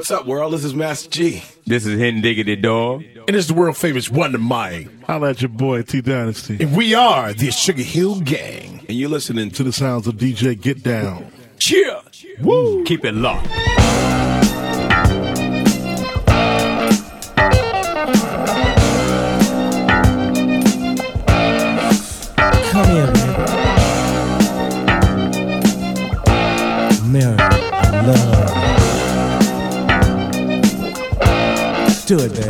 What's up, world? This is Master Gee. This is Hidden Diggity Dog. And it's the world famous Wonder Mike. Holla at your boy, T Dynasty. And we are the Sugar Hill Gang. And you're listening to the sounds of DJ Get Down. Cheer! Woo! Keep it locked. stood there.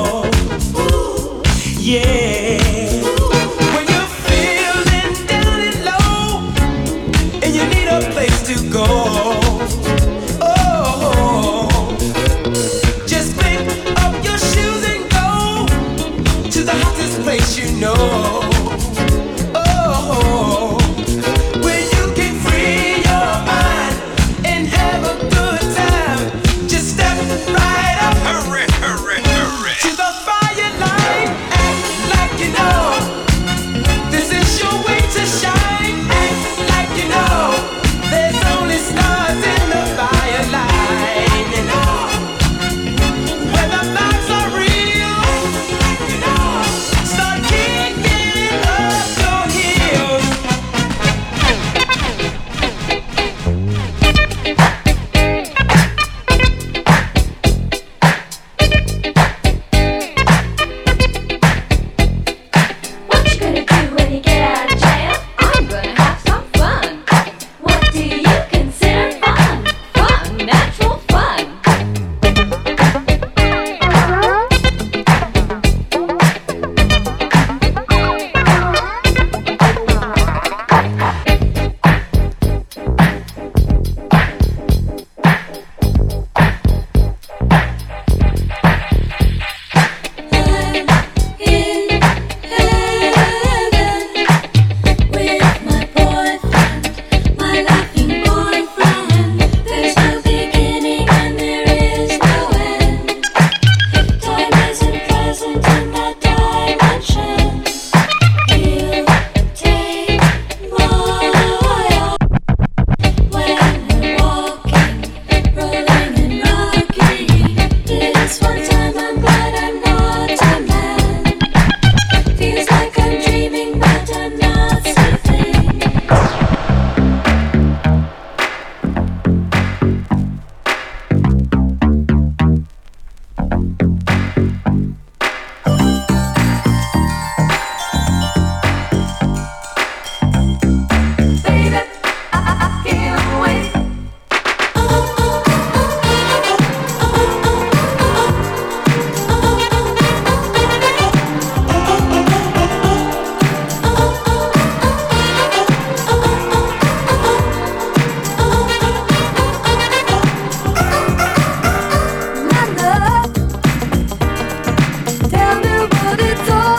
더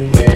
Mm-hmm.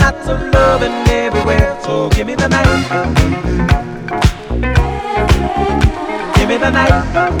lots of loving everywhere. So give me the night. Give me the night.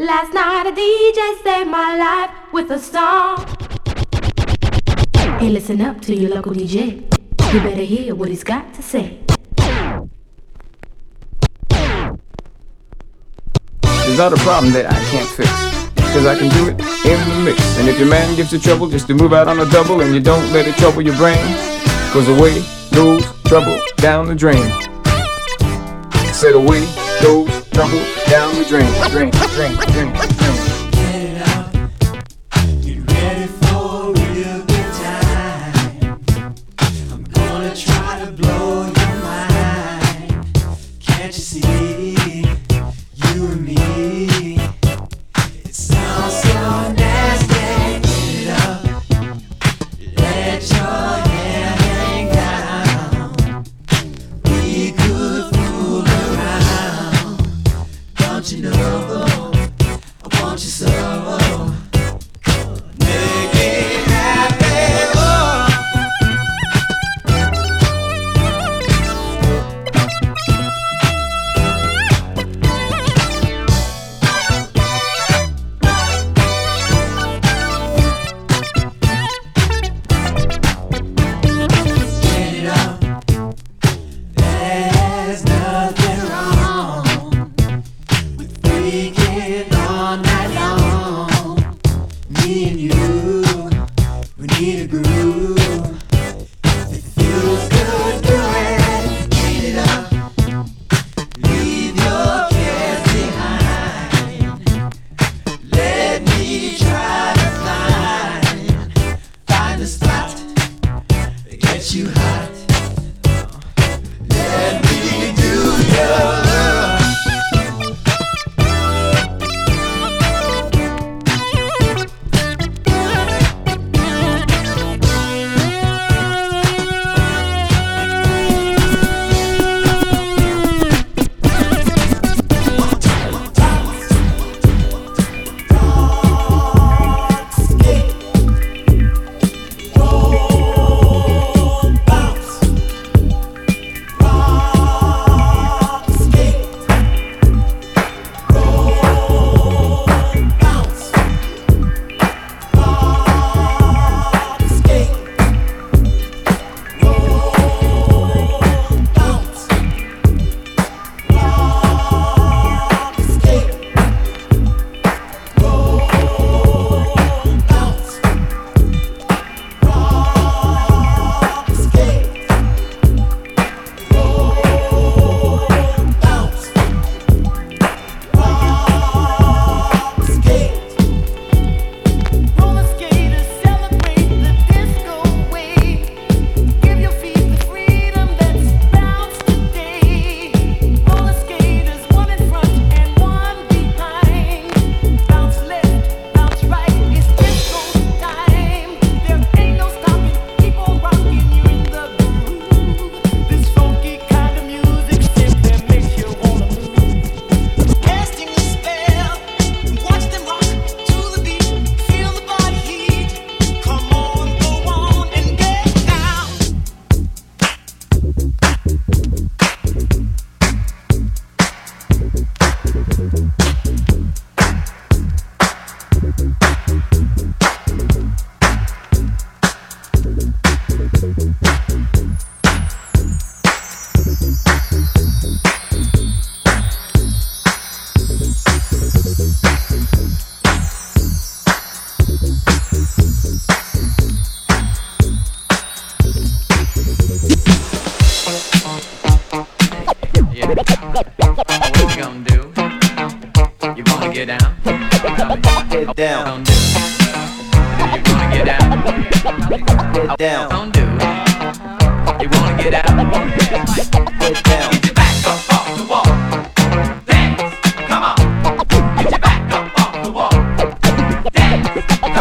Last night a DJ saved my life with a song. Hey, listen up to your local DJ. You better hear what he's got to say. There's not a problem that I can't fix. Cause I can do it in the mix. And if your man gives you trouble just to move out on a double and you don't let it trouble your brain, cause away goes trouble down the drain. Said away goes trouble down the drain. Drain, drain, drain, drain.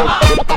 Bye.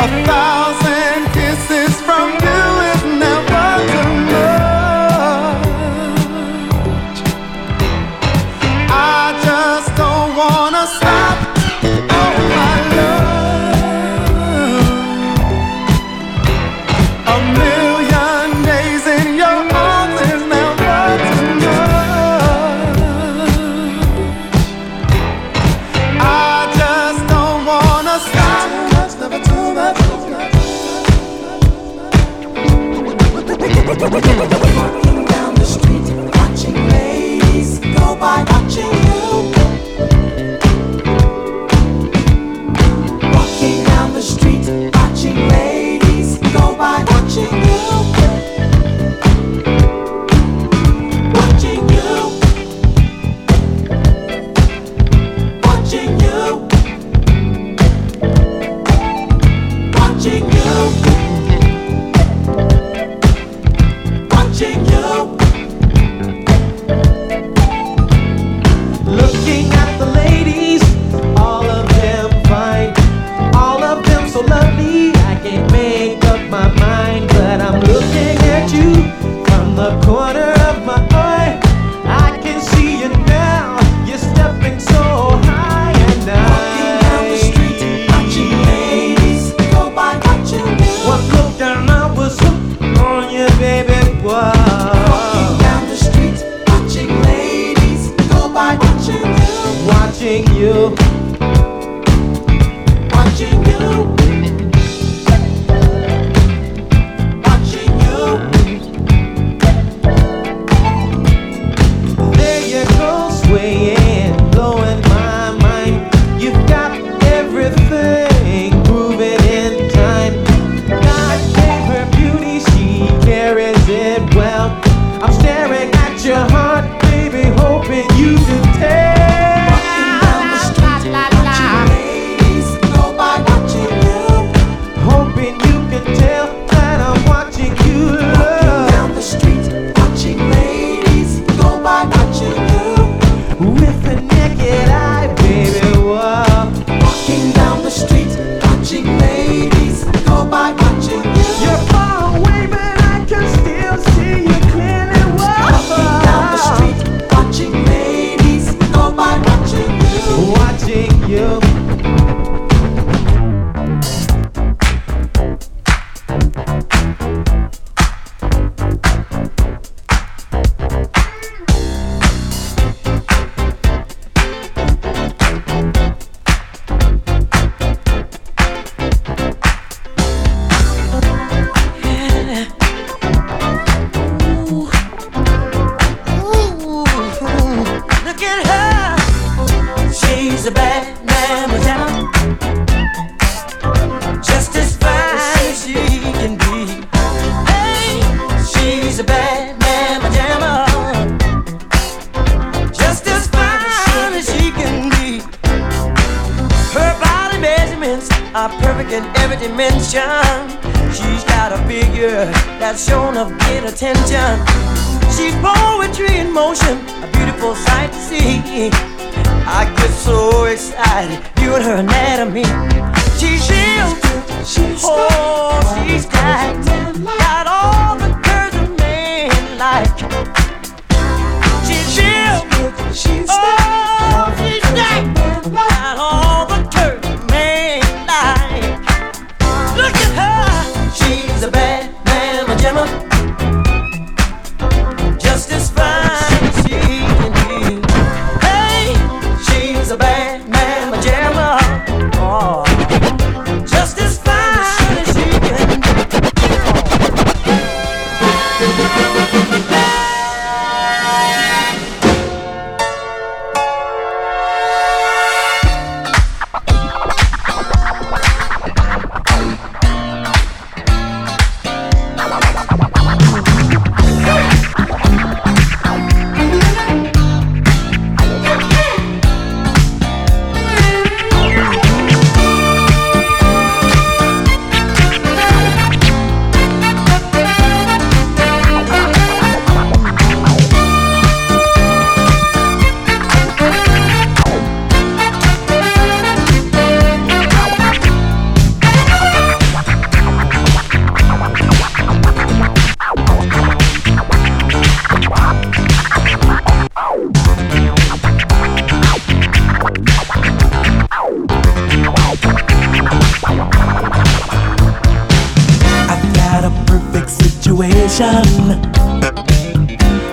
a thousand. situation.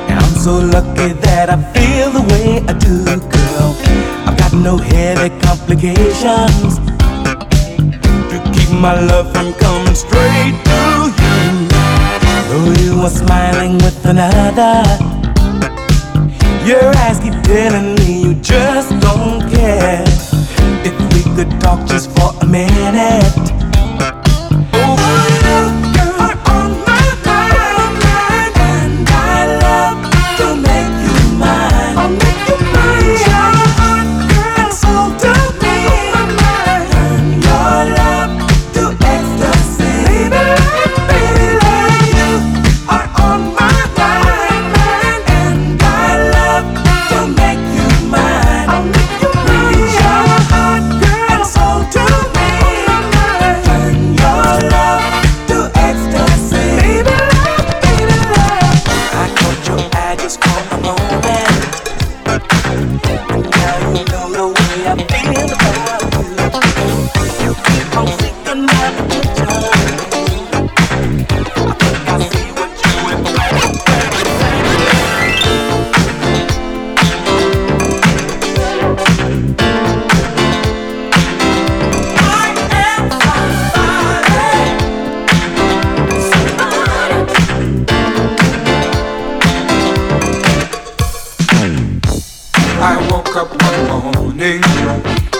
And I'm so lucky that I feel the way I do, girl. I've got no headache complications to keep my love from coming straight to you. Though you are smiling with another, your eyes keep telling me you just don't care. If we could talk just for a minute. woke up one morning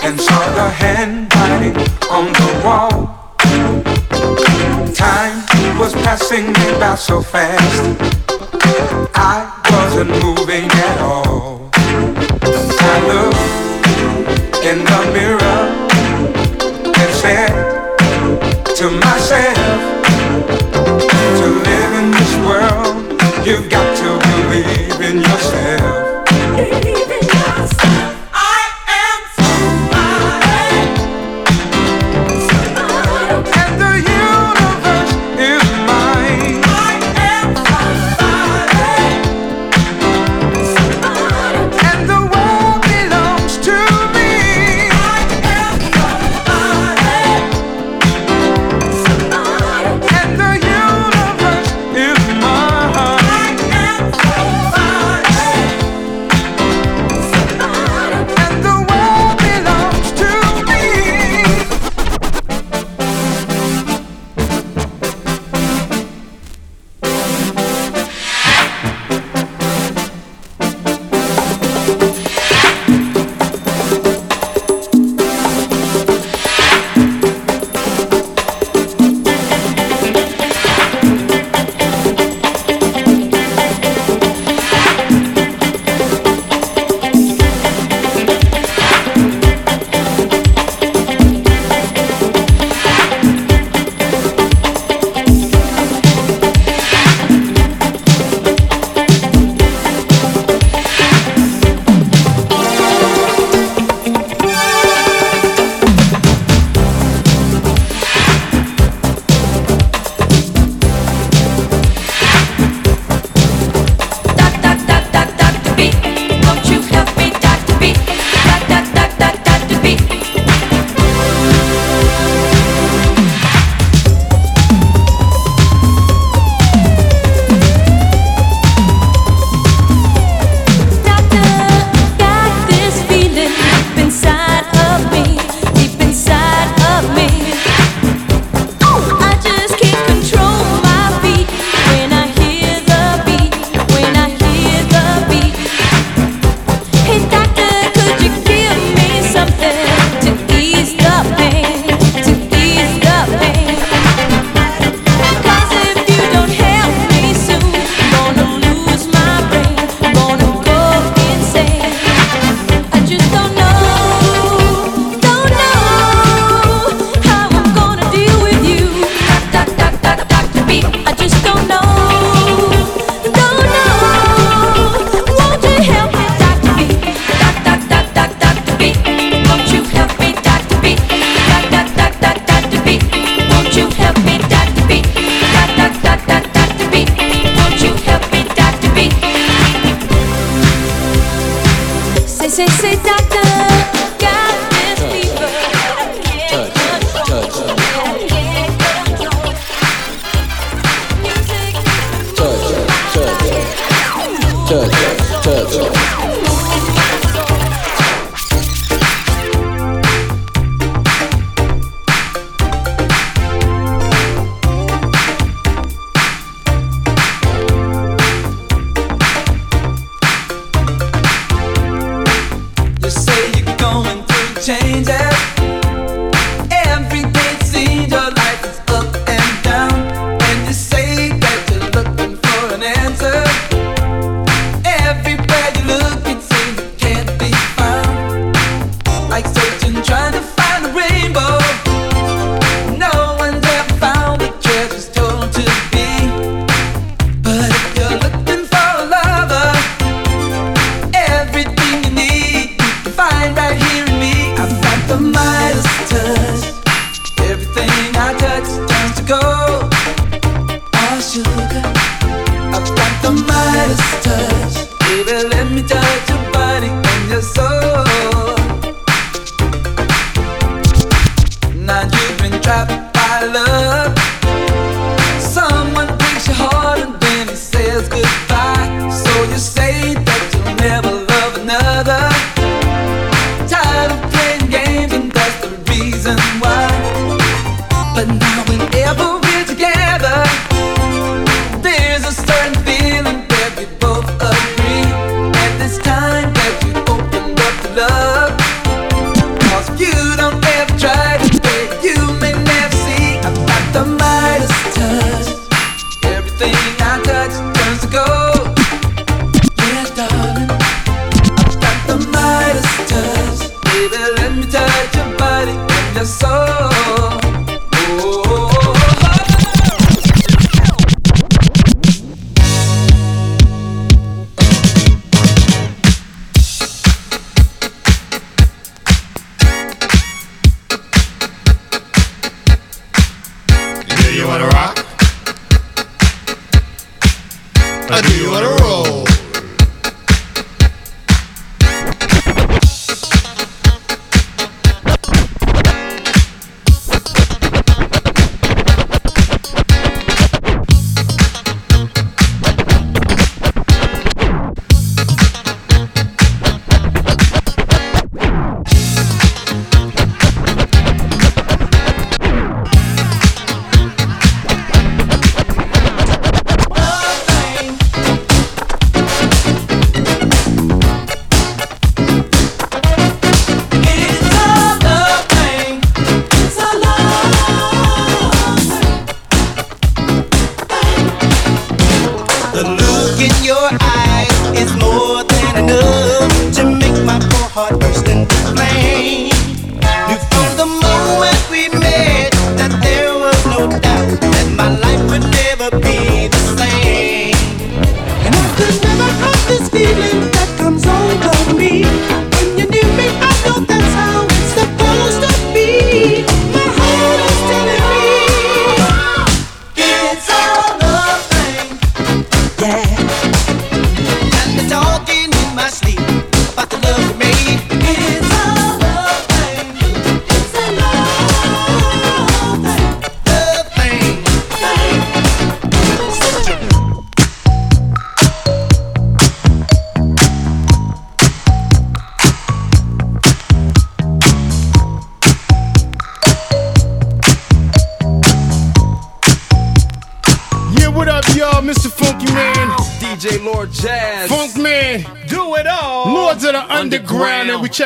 and saw the handwriting on the wall. Time was passing me by so fast, I wasn't moving at all. I looked in the mirror and said to myself.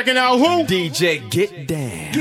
Checking out who? DJ Get Down.